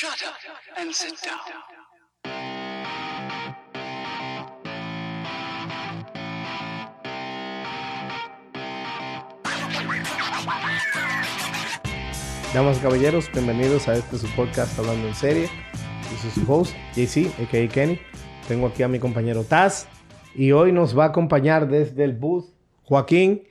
Shut up and sit down. Damas y caballeros, bienvenidos a este su podcast Hablando en Serie. Yo soy su host, JC, a.k.a. Kenny. Tengo aquí a mi compañero Taz. Y hoy nos va a acompañar desde el booth Joaquín,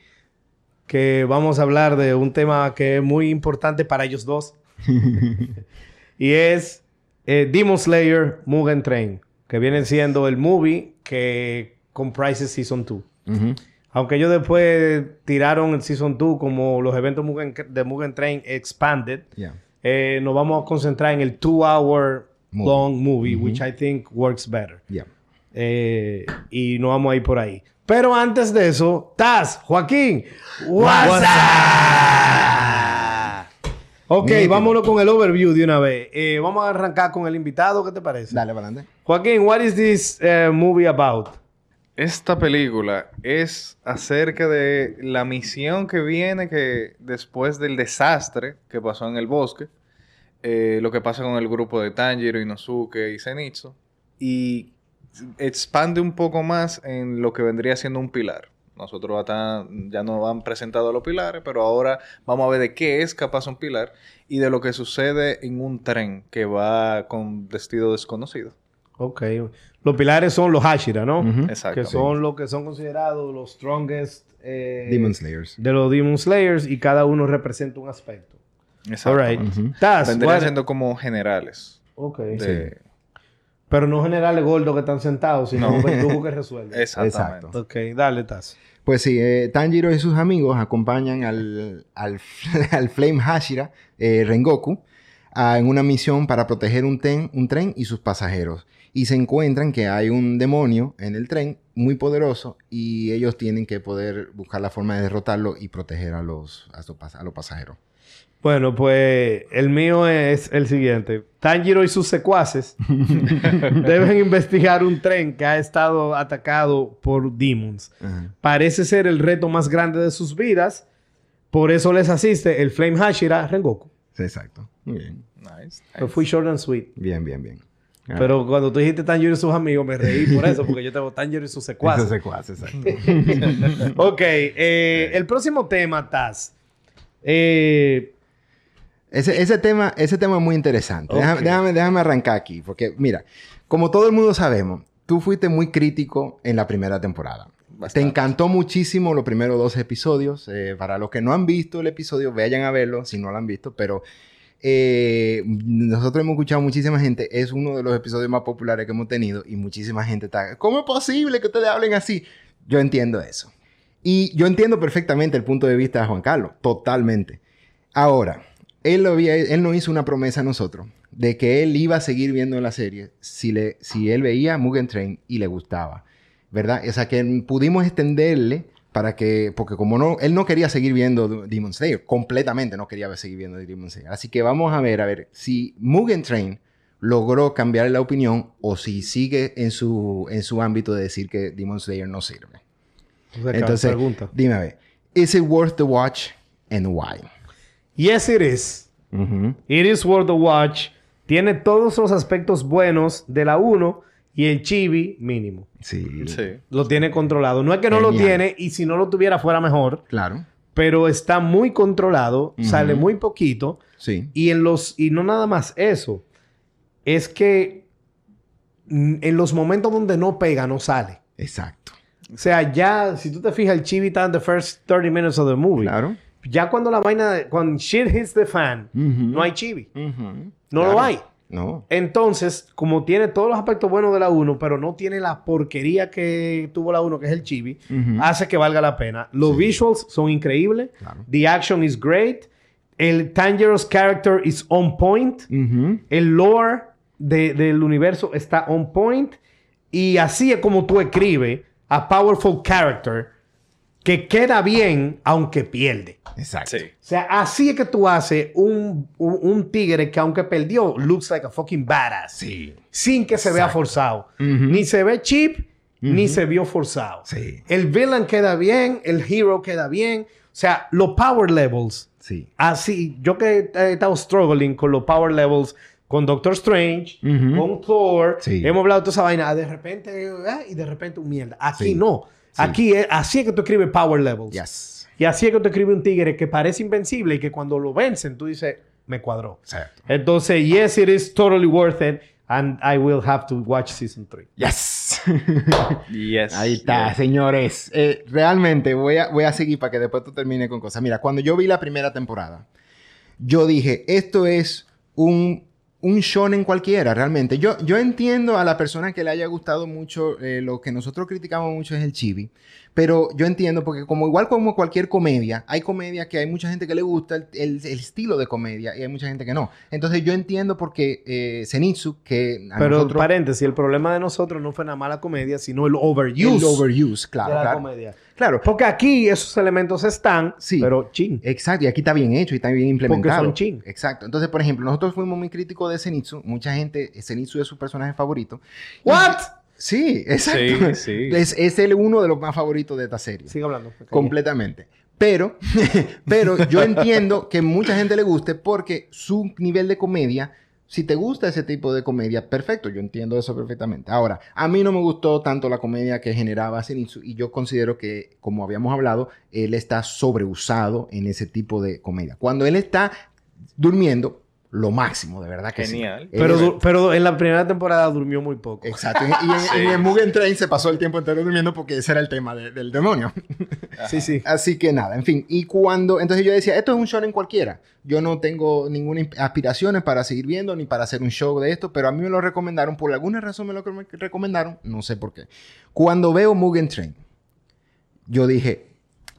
que vamos a hablar de un tema que es muy importante para ellos dos. y es eh, Demon Slayer Mugen Train, que viene siendo el movie que comprises Season 2. Aunque ellos después tiraron el Season 2 como los eventos Mugen- de Mugen Train Expanded, Yeah. eh, nos vamos a concentrar en el two-hour Movie. long movie, which I think works better. Yeah. Eh, y nos vamos a ir por ahí. Pero antes de eso, Taz, Joaquín, what's up? Ok, Nítido. vámonos con el overview de una vez. Eh, vamos a arrancar con el invitado, ¿qué te parece? Dale para adelante. Joaquín, what is this eh, movie about? Esta película es acerca de la misión que viene que después del desastre que pasó en el bosque, eh, lo que pasa con el grupo de Tanjiro, Inosuke y Zenitsu, y expande un poco más en lo que vendría siendo un pilar. Nosotros hasta ya nos han presentado los pilares, pero ahora vamos a ver de qué es capaz un pilar y de lo que sucede en un tren que va con destino desconocido. Ok. Los pilares son los Hashira, ¿no? Exacto. Que son los que son considerados los strongest eh, Demon Slayers. de los Demon Slayers y cada uno representa un aspecto. Exacto. All right. Vendrían what- siendo como generales. Ok. de- Pero no generales gordos que están sentados, sino No. verdugos que resuelven. Exactamente. Exacto. Ok, dale, Taz. Pues sí, eh, Tanjiro y sus amigos acompañan al, al, al Flame Hashira, eh, Rengoku, a- en una misión para proteger un, ten- un tren y sus pasajeros. Y se encuentran que hay un demonio en el tren muy poderoso y ellos tienen que poder buscar la forma de derrotarlo y proteger a los, a los, pas- a los pasajeros. Bueno, pues el mío es el siguiente. Tanjiro y sus secuaces deben investigar un tren que ha estado atacado por demons. Parece ser el reto más grande de sus vidas. Por eso les asiste el Flame Hashira Rengoku. Exacto. Muy bien. Nice. Pero fui short and sweet. Bien, bien, bien. Ah, Pero cuando tú dijiste Tanjiro y sus amigos, me reí por eso, porque yo tengo Tanjiro y sus secuaces. se cuace, exacto. ok, eh, el próximo tema, Taz. Eh, Ese, ese tema, ese tema es muy interesante. Ok. Déjame, déjame, déjame arrancar aquí. Porque, mira, como todo el mundo sabemos, tú fuiste muy crítico en la primera temporada. Bastante. Te encantó muchísimo los primeros dos episodios. Eh, para los que no han visto el episodio, vayan a verlo si no lo han visto. Pero eh, nosotros hemos escuchado muchísima gente. Es uno de los episodios más populares que hemos tenido. Y muchísima gente está... ¿Cómo es posible que ustedes hablen así? Yo entiendo eso. Y yo entiendo perfectamente el punto de vista de Juan Carlos. Totalmente. Ahora, él, lo había- él nos hizo una promesa a nosotros de que él iba a seguir viendo la serie si, le, si él veía Mugen Train y le gustaba, ¿verdad? O sea, que pudimos extenderle para que, porque como no, él no quería seguir viendo Demon Slayer, completamente no quería seguir viendo Demon Slayer. Así que vamos a ver, a ver, si Mugen Train logró cambiar la opinión o si sigue en su, en su ámbito de decir que Demon Slayer no sirve. o sea, que Entonces, pregunta. dime a ver, ¿is it worth the watch and why? Yes, it is. It is worth the watch. Tiene todos los aspectos buenos de la 1 y el chibi mínimo. Sí. Sí. Lo tiene controlado. No es que no lo tiene y si no lo tuviera fuera mejor, Claro. pero está muy controlado, sale muy poquito Sí. y en los y no nada más eso. Es que en los momentos donde no pega no sale. Exacto. O sea, ya si tú te fijas el chibi está en the first 30 minutes of the movie. Claro. Ya cuando la vaina cuando shit hits the fan, no hay chibi. No Claro. lo hay. No. Entonces, como tiene todos los aspectos buenos de la 1, pero no tiene la porquería que tuvo la 1, que es el chibi, hace que valga la pena. Los Sí. visuals son increíbles. Claro. The action is great. El Tangero's character is on point. El lore de- del universo está on point. Y así es como tú escribes a powerful character que queda bien aunque pierde. Exacto. Sí. O sea, así es que tú haces un, un, un tigre que aunque perdió, looks like a fucking badass. Sí. Sin que se vea forzado. Ni se ve cheap, ni se vio forzado. Sí. El villain queda bien, el hero queda bien. O sea, los power levels. Sí. Así, yo que he estado struggling con los power levels con Doctor Strange, con Thor. Sí. Hemos hablado de toda esa vaina. De repente, ah, y de repente un mierda. Aquí Sí. no. Sí. Aquí es, así es que tú escribes Power Levels. Yes. Y así es que tú escribes un tigre que parece invencible y que cuando lo vencen, tú dices, me cuadró. Exacto. Entonces, yes, it is totally worth it. And I will have to watch season 3. Yes. Yes. Ahí está, yes. señores. Eh, realmente voy a, voy a seguir para que después tú termines con cosas. Mira, cuando yo vi la primera temporada, yo dije, esto es un, un shonen cualquiera, realmente. Yo, yo entiendo a la persona que le haya gustado mucho, eh, lo que nosotros criticamos mucho es el chibi. Pero yo entiendo, porque como igual como cualquier comedia, hay comedia que hay mucha gente que le gusta el, el- el estilo de comedia y hay mucha gente que no. Entonces yo entiendo porque eh, Zenitsu, que a Pero, nosotros... paréntesis, el problema de nosotros no fue nada mala comedia, sino el overuse, el overuse, claro, de la claro. comedia. Claro, Porque aquí esos elementos están, Sí. pero ching. Exacto, y aquí está bien hecho y está bien implementado. son chin. Exacto. Entonces, por ejemplo, nosotros fuimos muy críticos de Zenitsu. Mucha gente, Zenitsu es su personaje favorito. Y- ¿What? Sí, exacto. Sí, sí. Es, es el uno de los más favoritos de esta serie. Sigue hablando. Completamente. Pero, pero yo entiendo que mucha gente le guste porque su nivel de comedia, si te gusta ese tipo de comedia, perfecto, yo entiendo eso perfectamente. Ahora, a mí no me gustó tanto la comedia que generaba Zenitsu y yo considero que, como habíamos hablado, él está sobreusado en ese tipo de comedia. Cuando él está durmiendo, lo máximo, de verdad que sí. Genial. Pero, en la primera temporada durmió muy poco. Exacto. Y, en, Sí. y en Mugen Train se pasó el tiempo entero durmiendo porque ese era el tema de- del demonio. Sí, sí. Así que nada, en fin. Y cuando, entonces yo decía, esto es un shonen cualquiera. Yo no tengo ninguna aspiraciones para seguir viendo ni para hacer un show de esto, pero a mí me lo recomendaron, por alguna razón me lo re- recomendaron, no sé por qué. Cuando veo Mugen Train, yo dije,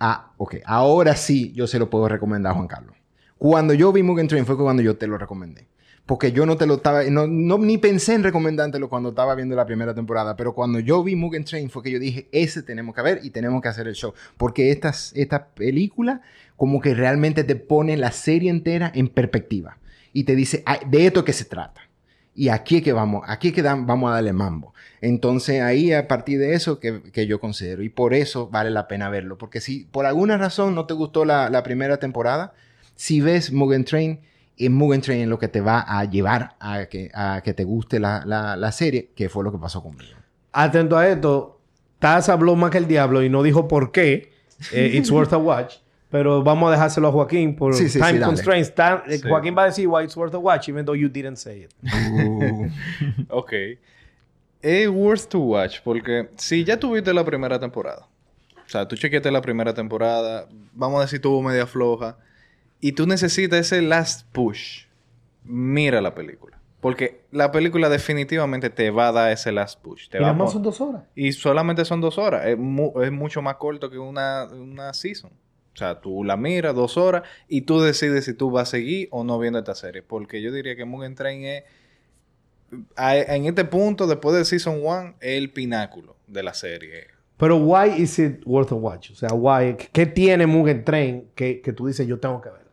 ah, ok, ahora sí yo se lo puedo recomendar a Juan Carlos. Cuando yo vi Mugen Train fue cuando yo te lo recomendé. Porque yo no te lo estaba, no, no- ni pensé en recomendártelo cuando estaba viendo la primera temporada, pero cuando yo vi Mugen Train fue que yo dije, ese tenemos que ver y tenemos que hacer el show. Porque estas, esta película como que realmente te pone la serie entera en perspectiva y te dice, "Ay, de esto que se trata. Y aquí es que vamos, aquí es que dan- vamos a darle mambo. Entonces ahí a partir de eso que, que yo considero. Y por eso vale la pena verlo. Porque si por alguna razón no te gustó la, la primera temporada, si ves Mugen Train, es Mugen Train lo que te va a llevar a que, a que te guste la, la- la serie, que fue lo que pasó conmigo. Atento a esto. Taz habló más que el diablo y no dijo por qué. Eh, it's worth a watch. Pero vamos a dejárselo a Joaquín por Sí, sí, time sí, constraints. Ta- eh, Sí. Joaquín va a decir why it's worth a watch even though you didn't say it. Ok. Es worth to watch porque si ya tuviste la primera temporada, o sea, tú chequeaste la primera temporada, vamos a decir tuvo media floja, y tú necesitas ese last push, mira la película. Porque la película definitivamente te va a dar ese last push. Te Y va a nada más pon- son dos horas. Y solamente son dos horas. Es, mu- es mucho más corto que una, una season. O sea, tú la miras dos horas y tú decides si tú vas a seguir o no viendo esta serie. Porque yo diría que Mugen Train es... en este punto, después de Season 1, es el pináculo de la serie. Pero why is it worth a watch? O sea, why, ¿qué tiene Mugen Train que, que tú dices yo tengo que verla?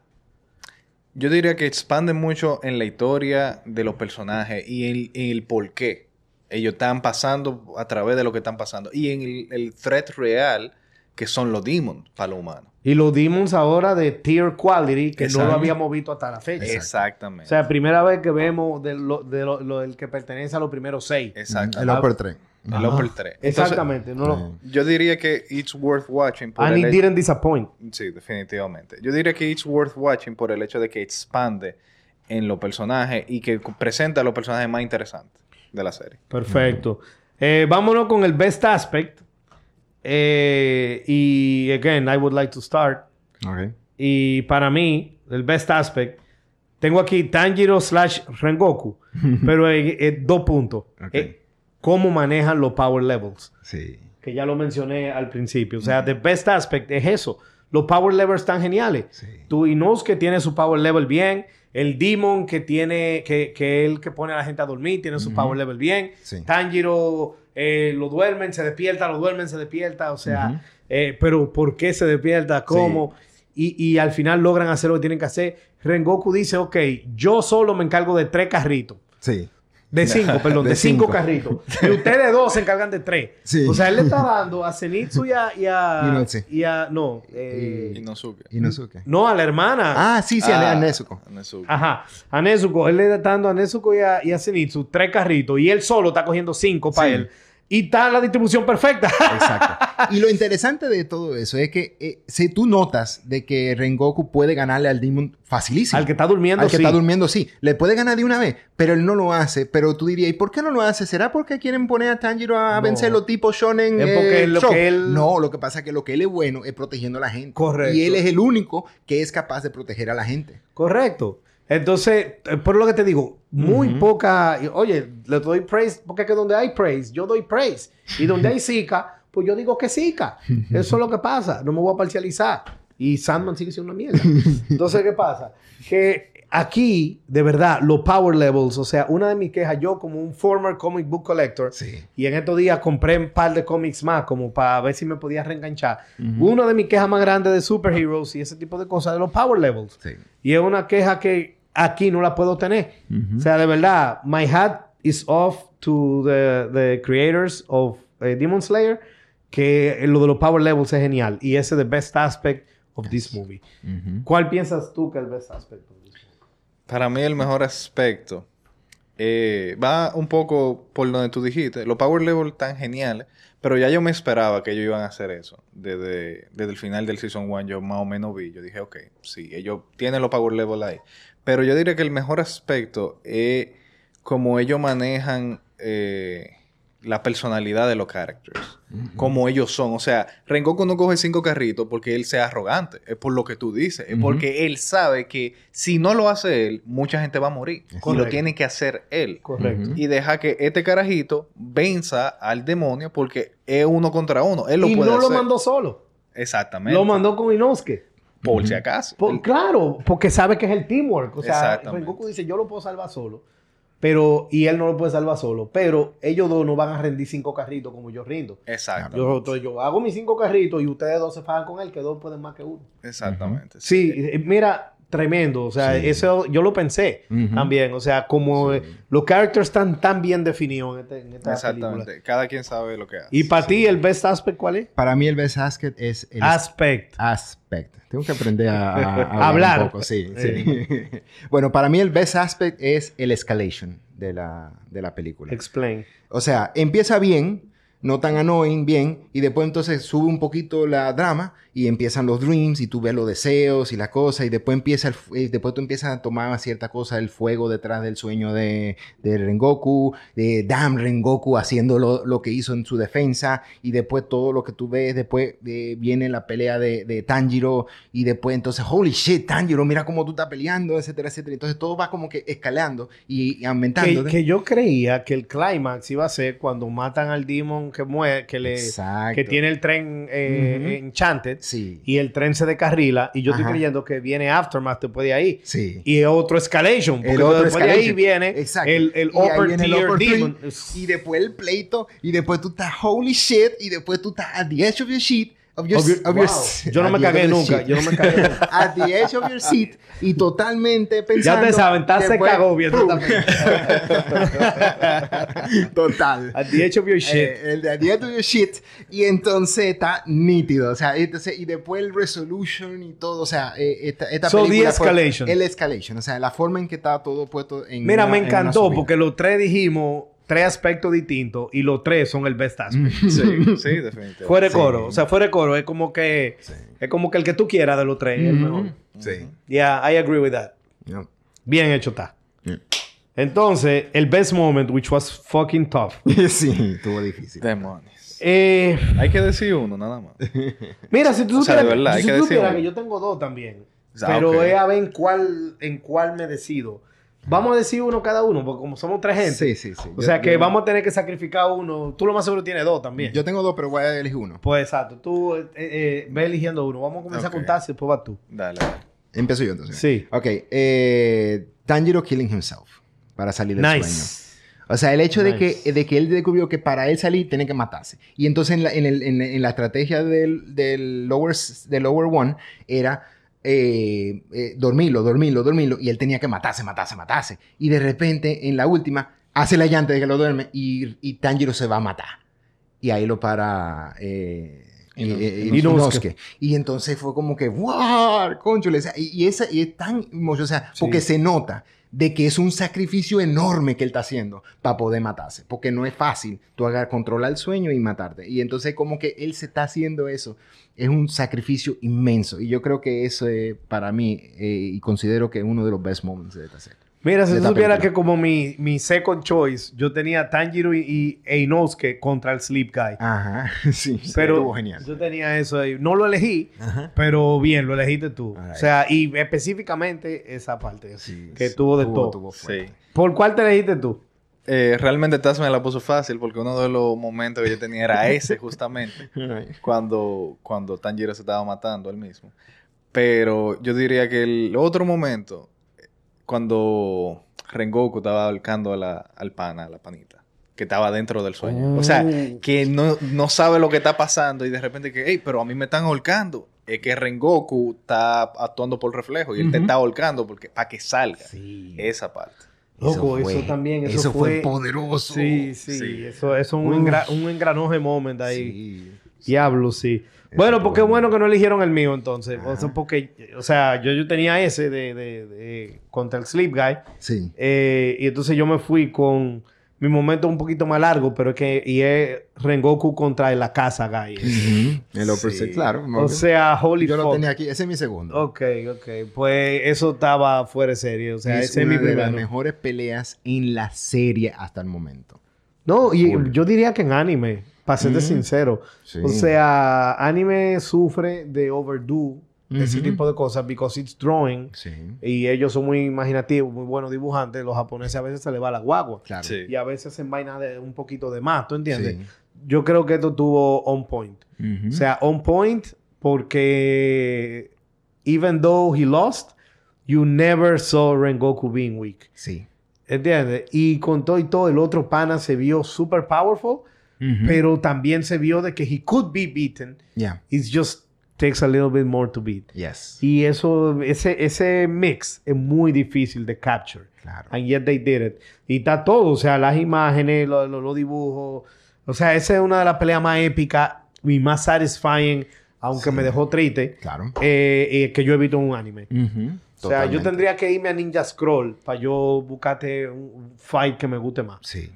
Yo diría que expande mucho en la historia de los personajes y en, en el por qué ellos están pasando a través de lo que están pasando. Y en el, el threat real que son los demons para los humanos. Y los demons ahora de tier quality que no lo habíamos visto hasta la fecha. Exactamente. O sea, primera vez que vemos de lo, de lo- lo- del que pertenece a los primeros seis. Exacto. El Upper El Ajá. 3. Exactamente. no, no. Yo diría que it's worth watching por And el it hecho- didn't disappoint. Sí, definitivamente. Yo diría que it's worth watching por el hecho de que expande en los personajes y que presenta a los personajes más interesantes de la serie. Perfecto. Eh, vámonos con el best aspect. Eh, y again, I would like to start. Ok. Y para mí, el best aspect, tengo aquí Tanjiro slash Rengoku, pero eh, eh, dos puntos. Ok. Cómo manejan los power levels, Sí. que ya lo mencioné al principio. O sea, the best aspect es eso. Los power levels están geniales. Sí. Tu Inosuke tiene su power level bien. El Demon que tiene, que, que él que pone a la gente a dormir, tiene su power level bien. Sí. Tanjiro eh, lo duermen, se despierta, lo duermen, se despierta. O sea, eh, pero ¿por qué se despierta? ¿Cómo? Y, y al final logran hacer lo que tienen que hacer. Rengoku dice, ok, yo solo me encargo de tres carritos. Sí. De cinco, perdón, de, De cinco, cinco. carritos. Y ustedes dos se encargan de tres. Sí. O sea, él le está dando a Zenitsu y a... Y a, y a- no. eh, Inosuke. Inosuke. no, a la hermana. Ah, sí, sí, Ah, a Nezuko. Nezuko. Ajá. A Nezuko. Él le está dando a Nezuko y a, y a Zenitsu tres carritos. Y él solo está cogiendo cinco para Sí. él. Y está la distribución perfecta. Exacto. Y lo interesante de todo eso es que eh, si tú notas de que Rengoku puede ganarle al Demon facilísimo. Al que está durmiendo, Al que sí. está durmiendo, sí. Le puede ganar de una vez, pero él no lo hace. Pero tú dirías, ¿y por qué no lo hace? ¿Será porque quieren poner a Tanjiro a No. vencer los tipos shonen? Es porque eh, lo show? que él- No, lo que pasa es que lo que él es bueno es protegiendo a la gente. Correcto. Y él es el único que es capaz de proteger a la gente. Correcto. Entonces, eh, por lo que te digo, muy poca. y, Oye, le doy praise porque es que donde hay praise, yo doy praise. Y donde hay Zika, pues yo digo que Zika. Eso es lo que pasa. No me voy a parcializar. Y Sandman sigue siendo una mierda. Entonces, ¿qué pasa? Que aquí, de verdad, los power levels, o sea, una de mis quejas, yo como un former comic book collector, Sí. y en estos días compré un par de cómics más como para ver si me podía reenganchar. Una de mis quejas más grandes de superheroes y ese tipo de cosas de los power levels. Sí. Y es una queja que aquí no la puedo tener. O sea, de verdad, my hat is off to the, the creators of eh, Demon Slayer, que lo de los power levels es genial. Y ese es the best aspect of this movie. ¿Cuál piensas tú que es el best aspect? Para mí el mejor aspecto eh, va un poco por donde tú dijiste. Los power level tan geniales, pero ya yo me esperaba que ellos iban a hacer eso. Desde, desde el final del Season 1 yo más o menos vi. Yo dije, ok, sí, ellos tienen los power level ahí. Pero yo diría que el mejor aspecto es como ellos manejan eh, la personalidad de los characters. Como ellos son. O sea, Rengoku no coge cinco carritos porque él sea arrogante. Es por lo que tú dices. Es porque él sabe que si no lo hace él, mucha gente va a morir. Y lo tiene que hacer él. Correcto. Y deja que este carajito venza al demonio porque es uno contra uno. Él lo Y puede no lo mandó solo. Exactamente. Lo mandó con Inosuke. Por si acaso. Por- claro, porque sabe que es el teamwork. O sea. Rengoku dice, yo lo puedo salvar solo. Pero, y él no lo puede salvar solo. Pero ellos dos no van a rendir cinco carritos como yo rindo. Exacto. Yo, entonces, yo hago mis cinco carritos y ustedes dos se fajan con él, que dos pueden más que uno. Exactamente. Sí, eh, mira, tremendo. O sea, Sí. eso yo lo pensé Ujú. también. O sea, como eh, los characters están tan bien definidos en, este- en esta Exactamente. película. Cada quien sabe lo que hace. Y para ti, el best aspect, ¿cuál es? Para mí el best aspect es el Aspect. aspect. Tengo que aprender a, a- a Hablar. un poco, sí, sí. bueno, para mí el best aspect es el escalation de la, de la película. Explain. O sea, empieza bien, no tan annoying, bien, y después entonces sube un poquito la drama y empiezan los dreams y tú ves los deseos y la cosa y después empieza el, eh, después tú empiezas a tomar cierta cosa el fuego detrás del sueño de, de Rengoku, de Damn Rengoku haciendo lo, lo que hizo en su defensa y después todo lo que tú ves, después eh, viene la pelea de, de Tanjiro y después entonces, holy shit, Tanjiro, mira cómo tú estás peleando, etcétera, etcétera. Entonces todo va como que escalando y, y aumentando. Que, que yo creía que el clímax iba a ser cuando matan al demon que muere, que le Exacto. que tiene el tren eh, Ujú. enchanted Sí. y el tren se descarrila y yo estoy Ajá. creyendo que viene aftermath después de ahí. Sí. Y otro escalation, porque El otro después de ahí escalation. viene Exacto. el, el Y upper viene el tier upper three, demon. Y después el pleito. Y después tú estás holy shit. Y después tú estás at the edge of your sheet. Of your, Of your- of your- wow. Yo no me the cagué nunca, yo no me cagué nunca. at the edge of your seat. Y totalmente pensando. Ya te saben, estás se cagó viendo esta Total. At the edge of your shit. Eh, el de at the edge of your shit. Y entonces está nítido. O sea, entonces, y después el resolution y todo. O sea, eh, esta, esta So, the película fue- escalation. El escalation. O sea, la forma en que está todo puesto en. Mira, una- me en encantó subida. porque los tres dijimos tres aspectos distintos y los tres son el best aspect. Sí, sí, definitivamente. Fuera de Sí. coro, o sea, fuera de coro es como que es como que el que tú quieras de los tres es el mejor. Sí. Yeah, I agree with that. Yeah. Bien hecho está. Yeah. Entonces, el best moment, which was fucking tough. sí, estuvo difícil. Demonios. Eh, Hay que decir uno, nada más. mira, si tú O sea, supieras, de verdad, si hay tú que decir supieras uno. que yo tengo dos también, Ah, pero ok. es a ver en cuál, en cuál me decido. Vamos a decir uno cada uno, porque como somos tres gente, Sí, sí, sí. o Yo- sea que yo- vamos a tener que sacrificar uno. Tú lo más seguro tienes dos también. Yo tengo dos, pero voy a elegir uno. Pues exacto, tú eh, eh, ve eligiendo uno. Vamos a comenzar Ok. a contar, si después vas tú. Dale, dale. Empiezo yo entonces. Sí. Ok. Eh, Tanjiro killing himself. Para salir del sueño. Nice. O sea, el hecho de, que, de que él descubrió que para él salir tiene que matarse. Y entonces en la, en el- en- en la estrategia del, del, lower, del lower one era eh, eh, dormirlo, dormirlo, dormirlo. Y él tenía que matarse, matarse, matarse. Y de repente, en la última, hace la llanta de que lo duerme y, y Tanjiro se va a matar. Y ahí lo para eh, eh, Inosuke. Inosuke. Y entonces fue como que, ¡wow! O sea, y, y esa, y es tan o sea, porque se nota de que es un sacrificio enorme que él está haciendo para poder matarse. Porque no es fácil tú hagas controlar el sueño y matarte. Y entonces como que él se está haciendo eso. Es un sacrificio inmenso. Y yo creo que eso es para mí, eh, y considero que es uno de los best moments de esta serie. Mira, si tú supieras que como mi, mi second choice, yo tenía Tanjiro y, y e Inosuke contra el Sleep Guy. Ajá, sí. pero estuvo genial. yo tenía eso ahí. No lo elegí, Ajá. pero bien, lo elegiste tú. O sea, y específicamente esa parte. Sí, que sí, tuvo de tuvo- todo. tuvo Sí. ¿Por cuál te elegiste tú? Eh, realmente Taz me la puso fácil porque uno de los momentos que yo tenía era ese justamente. cuando, cuando Tanjiro se estaba matando él mismo. Pero yo diría que el otro momento, cuando Rengoku estaba ahorcando a la, al pana, a la panita, que estaba dentro del sueño. O sea, Mm. que no, no sabe lo que está pasando y de repente que, hey, pero a mí me están ahorcando. Es que Rengoku está actuando por reflejo y él te está ahorcando porque, para que salga. Sí. Esa parte. Loco, eso, fue- también, eso, eso fue fue... poderoso. Sí, sí, Sí. Eso, eso es un, engra- un engranoje moment ahí. Sí. Diablo, sí. Bueno, porque bueno. bueno que no eligieron el mío entonces. O sea, Ajá. porque, o sea, yo, yo tenía ese de, de- de- contra el Sleep Guy. Sí. eh, y entonces yo me fui con mi momento un poquito más largo, pero es que y es Rengoku contra el La Guy. Ujú. El Upper Sí. Claro. O sea, holy yo lo tenía aquí. Ese es mi segundo. Ok, ok. Pues eso estaba fuera de serie. O sea, es ese es mi una de las primero. mejores peleas en la serie hasta el momento. No, y yo diría que en anime, para serte Ujú. sincero. Sí. O sea, anime sufre de overdo ese Ujú. tipo de cosas because it's drawing. Sí. Y ellos son muy imaginativos, muy buenos dibujantes. Los japoneses a veces se les va la guagua. Claro. Sí. Y a veces hacen vaina de un poquito de más, ¿tú entiendes? Sí. Yo creo que esto tuvo on point. O sea, on point porque even though he lost, you never saw Rengoku being weak. sí. ¿Entiendes? Y con todo y todo, el otro pana se vio super powerful, Pero también se vio de que he could be beaten. Yeah. It just takes a little bit more to beat. Yes. Y eso, ese, ese mix es muy difícil de capture. Claro. And yet they did it. Y está todo, o sea, las imágenes, lo- lo- los dibujos. O sea, esa es una de las peleas más épicas y más satisfying, aunque Sí. me dejó triste, Claro. eh, eh, que yo he visto en un anime. O sea, yo Totalmente. tendría que irme a Ninja Scroll para yo buscarte un fight que me guste más, Sí.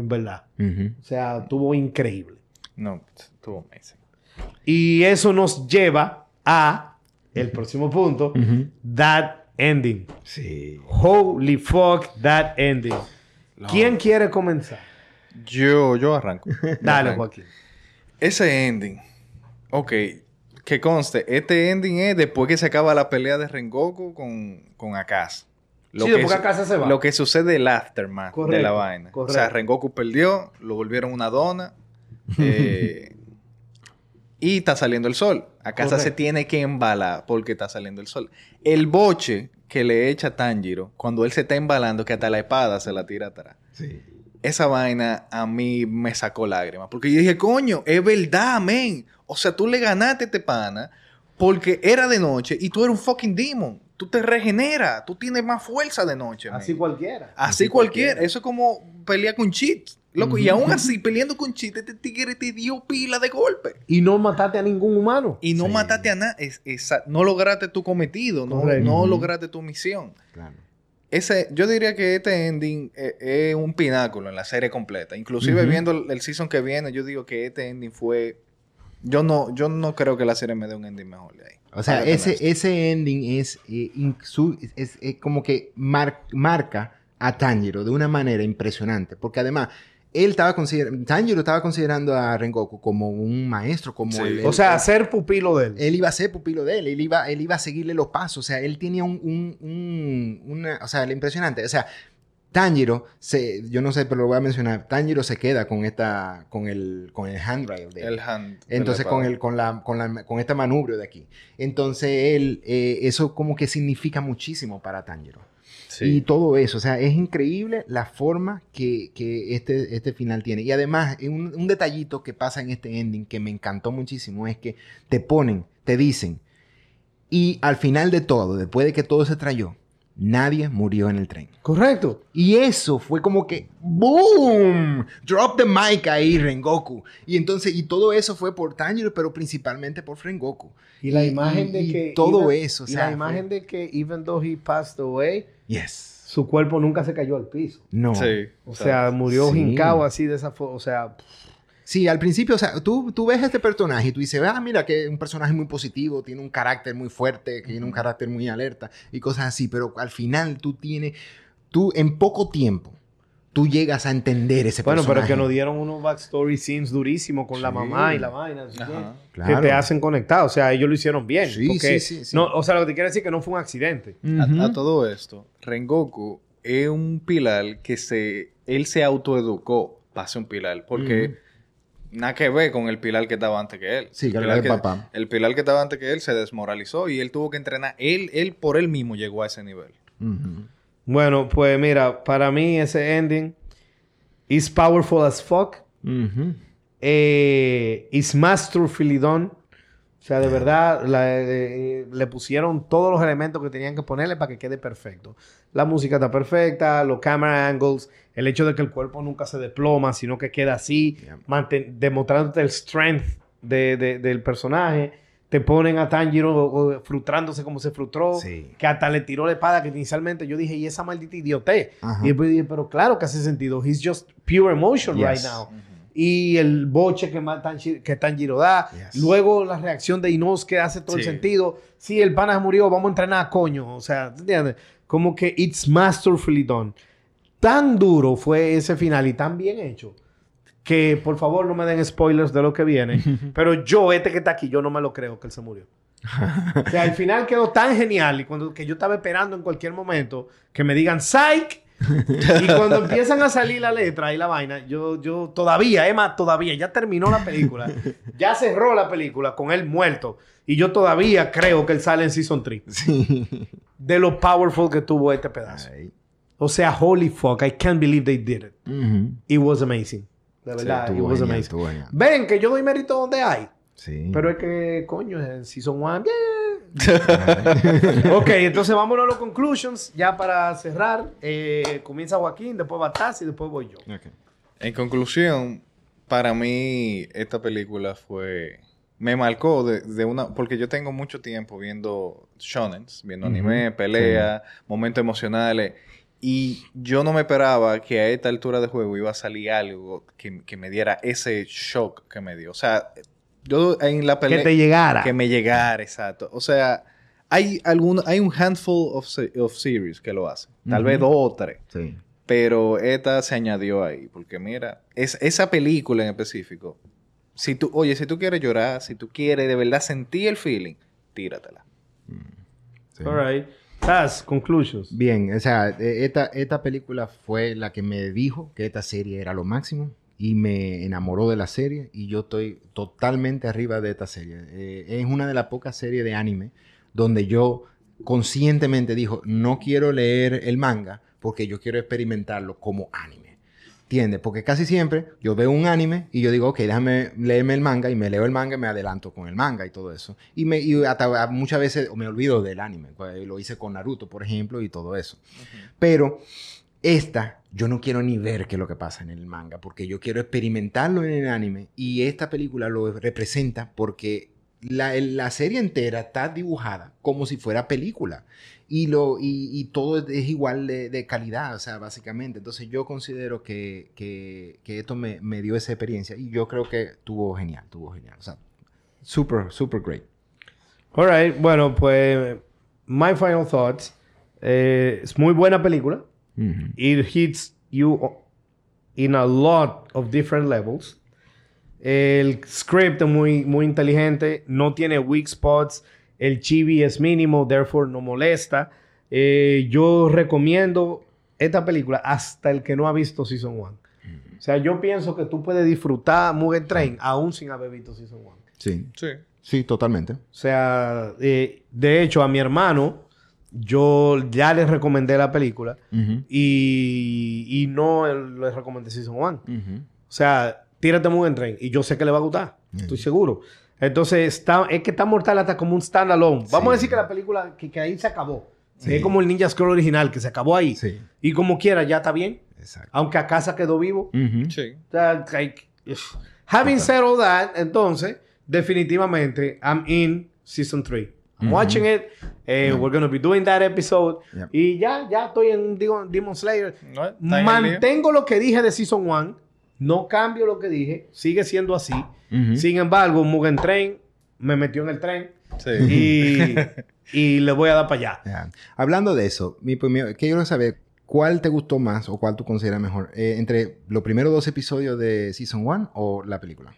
En verdad. O sea, estuvo increíble. No, estuvo amazing. Y eso nos lleva a el próximo punto, that ending. Sí. Holy fuck, that ending. No. ¿Quién quiere comenzar? Yo, yo arranco. Dale, Arranco. Joaquín. Ese ending. Ok. Que conste, este ending es después que se acaba la pelea de Rengoku con, con Akaza. Sí, después que se va. Lo que sucede el aftermath de la vaina. O sea, Rengoku perdió, lo volvieron una dona. eh, y está saliendo el sol. Akaza se Correcto. tiene que embalar porque está saliendo el sol. El boche que le echa Tanjiro, cuando él se está embalando, que hasta la espada se la tira atrás. Sí. Esa vaina a mí me sacó lágrimas. Porque yo dije, coño, es verdad, men. O sea, tú le ganaste a este pana porque era de noche y tú eres un fucking demon. Tú te regeneras. Tú tienes más fuerza de noche. Así cualquiera. Así, Así cualquiera. cualquiera. Eso es como pelear con cheat. Loco, y aún así, peleando con cheat, este tigre te dio pila de golpe. Y no mataste a ningún humano. Y no Sí. mataste a nadie. no lograste tu cometido. No, lograste tu misión. Claro. Ese, yo diría que este ending eh, es un pináculo en la serie completa. Inclusive viendo el, el season que viene, yo digo que este ending fue... Yo no, yo no creo que la serie me dé un ending mejor de ahí. O sea, ese, ese ending es, eh, in- su- es- es como que mar- marca a Tanjiro de una manera impresionante. Porque además, él estaba considerando, Tanjiro estaba considerando a Rengoku como un maestro, como Sí. el, O sea, el- ser pupilo de él. él iba a ser pupilo de él, él iba, él iba a seguirle los pasos, o sea, él tenía un, un- un- una, o sea, lo impresionante, o sea, Tanjiro, se, yo no sé, pero lo voy a mencionar, Tanjiro se queda con esta, con el, con el handrail de. El hand. Entonces con el, con la, con la, con este manubrio de aquí. Entonces él, eh, eso como que significa muchísimo para Tanjiro. Y Sí. todo eso, o sea, es increíble la forma que, que este, este final tiene. Y además, un, un detallito que pasa en este ending que me encantó muchísimo es que te ponen, te dicen, y al final de todo, después de que todo se trayó, nadie murió en el tren. Correcto. Y eso fue como que ¡Boom! Drop the mic ahí, Rengoku. Y entonces, y todo eso fue por Tanjiro, pero principalmente por Rengoku. Y la imagen de y que... todo even- eso, o y sea, la imagen de que even though he passed away, Yes. su cuerpo nunca se cayó al piso. No. Sí. O sea, murió Sí. hincado así de esa forma. O sea, Sí, al principio, o sea, tú, tú ves a este personaje y tú dices, ah, mira, que es un personaje muy positivo, tiene un carácter muy fuerte, que tiene un carácter muy alerta y cosas así, pero al final tú tienes, tú en poco tiempo, tú llegas a entender ese bueno, pero personaje. que nos dieron unos backstory scenes durísimos con la mamá y la vaina. que- Ajá. Claro. Que te hacen conectar. O sea, ellos lo hicieron bien. Sí, porque sí, sí, sí. No, o sea, lo que te quiero decir es que no fue un accidente. A, a todo esto, Rengoku es un pilar que se, él se autoeducó para ser un pilar, porque nada que ver con el pilar que estaba antes que él. Sí, que el era pilar el papá. El pilar que estaba antes que él se desmoralizó y él tuvo que entrenar. Él, él por él mismo llegó a ese nivel. Bueno, pues mira, para mí ese ending is powerful as fuck. Ujú. Eh, is masterfully done. O sea, de verdad, la- eh, le pusieron todos los elementos que tenían que ponerle para que quede perfecto. La música está perfecta, los camera angles, el hecho de que el cuerpo nunca se desploma, sino que queda así, demostrándote el strength de- de- del personaje. Te ponen a Tanjiro frustrándose como se frustró, Sí. que hasta le tiró la espada, que inicialmente yo dije, y esa maldita idiotez. Ajá. Y después dije, pero claro que hace sentido. He's just pure emotion Yes. right now. Y el boche que, más Tanji- que Tanjiro da. Yes. Luego la reacción de Inosuke hace todo el Sí. sentido. Sí, el pana murió, vamos a entrenar, coño. O sea, ¿te entiendes? Como que it's masterfully done. Tan duro fue ese final y tan bien hecho que por favor no me den spoilers de lo que viene. pero yo, este que está aquí, yo no me lo creo que él se murió. O sea, el final quedó tan genial y cuando que yo estaba esperando en cualquier momento que me digan psych y cuando empiezan a salir la letra y la vaina, yo, yo todavía, Emma, todavía, ya terminó la película, ya cerró la película con él muerto y yo todavía creo que él sale en Season 3 Sí. de lo powerful que tuvo este pedazo. Ay. O sea, holy fuck, I can't believe they did it. It was amazing. De Sí, verdad, it was amazing. Ven que yo doy mérito donde hay. Sí. Pero es que, coño, en Season 1, ok, entonces vámonos a los conclusions. Ya para cerrar, eh, comienza Joaquín, después Bataz y después voy yo. Ok. En conclusión, para mí esta película fue... Me marcó de, de una... Porque yo tengo mucho tiempo viendo shonens, viendo anime, pelea, momentos emocionales. Y yo no me esperaba que a esta altura de juego iba a salir algo que, que me diera ese shock que me dio. O sea, yo en la pelea... Que te llegara. Que me llegara, exacto. O sea, hay, algún, hay un handful of, se- of series que lo hacen. Tal vez dos o tres. Sí. Pero esta se añadió ahí, porque mira, es, esa película en específico, si tú, oye, si tú quieres llorar, si tú quieres de verdad sentir el feeling, tíratela. sí. All right. Taz, conclusions. Bien, o sea, eh, esta, esta película fue la que me dijo que esta serie era lo máximo y me enamoró de la serie y yo estoy totalmente arriba de esta serie. Eh, es una de las pocas series de anime donde yo conscientemente dijo, no quiero leer el manga porque yo quiero experimentarlo como anime. ¿Entiendes? Porque casi siempre yo veo un anime y yo digo, ok, déjame leerme el manga y me leo el manga y me adelanto con el manga y todo eso. Y, me, y hasta muchas veces me olvido del anime. pues, Lo hice con Naruto, por ejemplo, y todo eso. Pero esta, yo no quiero ni ver qué es lo que pasa en el manga, porque yo quiero experimentarlo en el anime y esta película lo representa porque la, la serie entera está dibujada como si fuera película y, lo, y, todo es, igual de, calidad, o sea, básicamente. Entonces yo considero que, que, esto me, me dio esa experiencia y yo creo que estuvo genial, estuvo genial. O sea, super, super great. All right. Bueno, pues, my final thoughts. Eh, es muy buena película. It hits you in a lot of different levels. El script es muy, muy inteligente, no tiene weak spots, el chibi es mínimo, therefore no molesta. Eh, yo recomiendo esta película hasta el que no ha visto Season 1. O sea, yo pienso que tú puedes disfrutar Mugen Train aún sin haber visto Season 1. Sí, Sí. sí, totalmente. O sea, eh, de hecho, a mi hermano, yo ya le recomendé la película Ujú. y, y no le recomendé Season 1. Ujú. O sea, tírate muy en tren y yo sé que le va a gustar. Estoy seguro. Entonces, está, es que está mortal hasta como un standalone. Vamos a decir que la película, que, que ahí se acabó. Sí. Es como el Ninja Scroll original, que se acabó ahí. Sí. Y como quiera, ya está bien. Exacto. Aunque a casa quedó vivo. Sí. O sea, like, having said all that, entonces, definitivamente, I'm in season 3. I'm watching it. eh, We're going to be doing that episode. Y ya, ya estoy en Demon Slayer. No. Mantengo lo que dije de season 1. No cambio lo que dije. Sigue siendo así. Sin embargo, Mugen Train me metió en el tren. Sí. Y, y le voy a dar para allá. Hablando de eso, mi que quiero saber cuál te gustó más o cuál tú consideras mejor eh, entre los primeros dos episodios de Season 1 o la película.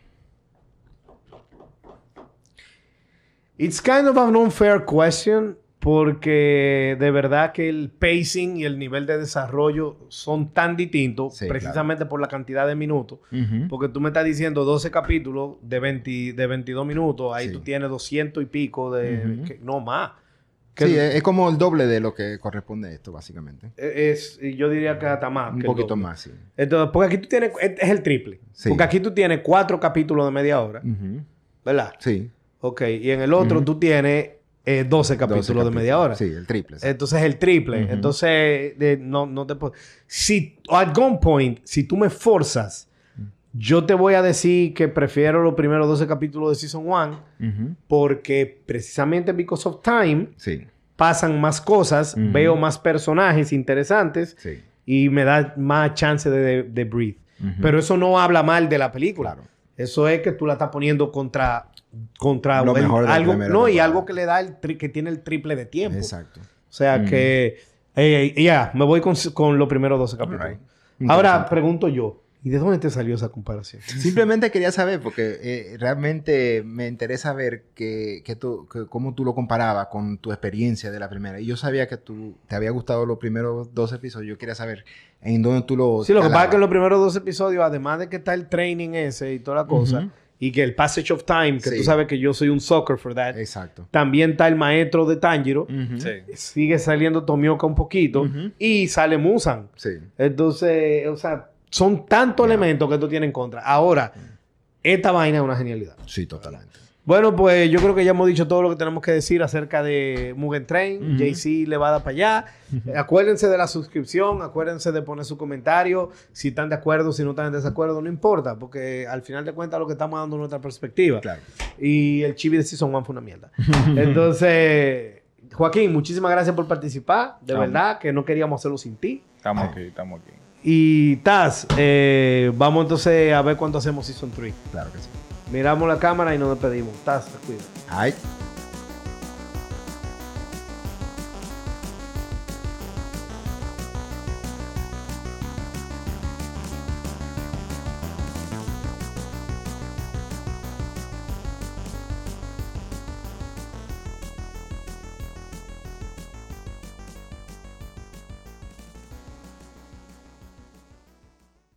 It's kind of an unfair question porque de verdad que el pacing y el nivel de desarrollo son tan distintos Sí, precisamente por la cantidad de minutos. Porque tú me estás diciendo 12 capítulos de, 20 de 22 minutos, ahí Sí. tú tienes 200 y pico de... Que- no más. Que Sí, es, es como el doble de lo que corresponde a esto, básicamente. es, y yo diría que hasta más. Un poquito más, sí. Entonces, porque aquí tú tienes, es, es el triple. Sí. Porque aquí tú tienes cuatro capítulos de media hora. ¿verdad? Sí. Ok, y en el otro tú tienes eh, 12 capítulos 12 de media hora. Sí, el triple. sí. Entonces el triple. Entonces, eh, no, no te puedo. Si, at one point, si tú me forzas, yo te voy a decir que prefiero los primeros 12 capítulos de Season 1 Ujú. porque precisamente because of time Sí, pasan más cosas, veo más personajes interesantes sí. y me da más chance de, de, de breathe. Pero eso no habla mal de la película. Claro. Eso es que tú la estás poniendo contra contra Lo el- mejor de la algo no y algo que le da el tri- que tiene el triple de tiempo. Exacto. O sea Ujú. que, eh, ya, me voy con, con los primeros 12 capítulos. Ahora pregunto yo, ¿y de dónde te salió esa comparación? Simplemente quería saber, porque eh, realmente me interesa ver que, que tú, que cómo tú lo comparabas con tu experiencia de la primera. Y yo sabía que tú te había gustado los primeros dos episodios. Yo quería saber en dónde tú lo. Sí, lo que pasa es que en los primeros dos episodios, además de que está el training ese y toda la cosa. Y que el passage of time, que Sí. tú sabes que yo soy un sucker for that, Exacto. también está el maestro de Tanjiro. Sí. sigue saliendo Tomioka un poquito, y sale Musan. Sí. Entonces, o sea, son tantos elementos que tú tienes en contra. Ahora, esta vaina es una genialidad. Sí, totalmente. Bueno, pues yo creo que ya hemos dicho todo lo que tenemos que decir acerca de Mugen Train. Ujú. JC le va a dar para allá. Acuérdense de la suscripción, acuérdense de poner su comentario. Si están de acuerdo, si no están en desacuerdo, no importa, porque al final de cuentas lo que estamos dando es nuestra perspectiva. Claro. Y el chibi de Season 1 fue una mierda. Entonces, Joaquín, muchísimas gracias por participar. De verdad que no queríamos hacerlo sin ti. Estamos aquí, estamos aquí. Y Taz, eh, vamos entonces a ver cuándo hacemos Season 3. Claro que sí. Miramos la cámara y nos despedimos. Taz, te cuidas. Ay.